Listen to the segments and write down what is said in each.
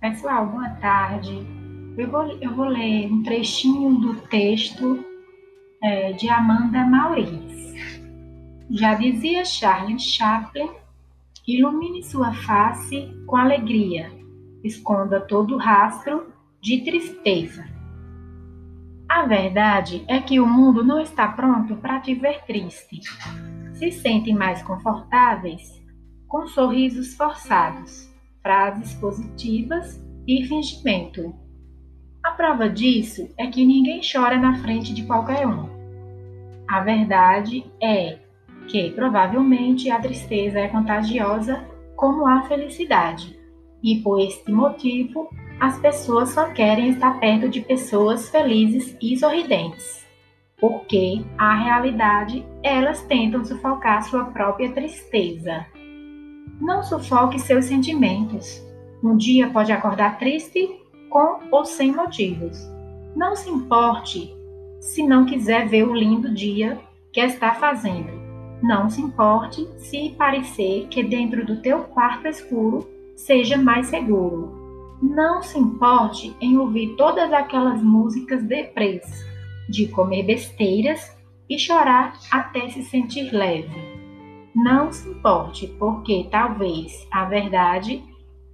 Pessoal, boa tarde. Eu vou, eu vou ler um trechinho do texto é, de Amanda Mauriz. Já dizia Charles Chaplin, ilumine sua face com alegria, esconda todo rastro de tristeza. A verdade é que o mundo não está pronto para te ver triste. Se sentem mais confortáveis com sorrisos forçados frases positivas e fingimento. A prova disso é que ninguém chora na frente de qualquer um. A verdade é que provavelmente a tristeza é contagiosa como a felicidade, e por este motivo as pessoas só querem estar perto de pessoas felizes e sorridentes, porque a realidade elas tentam sufocar sua própria tristeza. Não sufoque seus sentimentos. Um dia pode acordar triste, com ou sem motivos. Não se importe se não quiser ver o lindo dia que está fazendo. Não se importe se parecer que dentro do teu quarto escuro seja mais seguro. Não se importe em ouvir todas aquelas músicas deprês, de comer besteiras e chorar até se sentir leve. Não se importe, porque talvez a verdade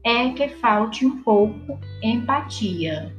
é que falte um pouco empatia.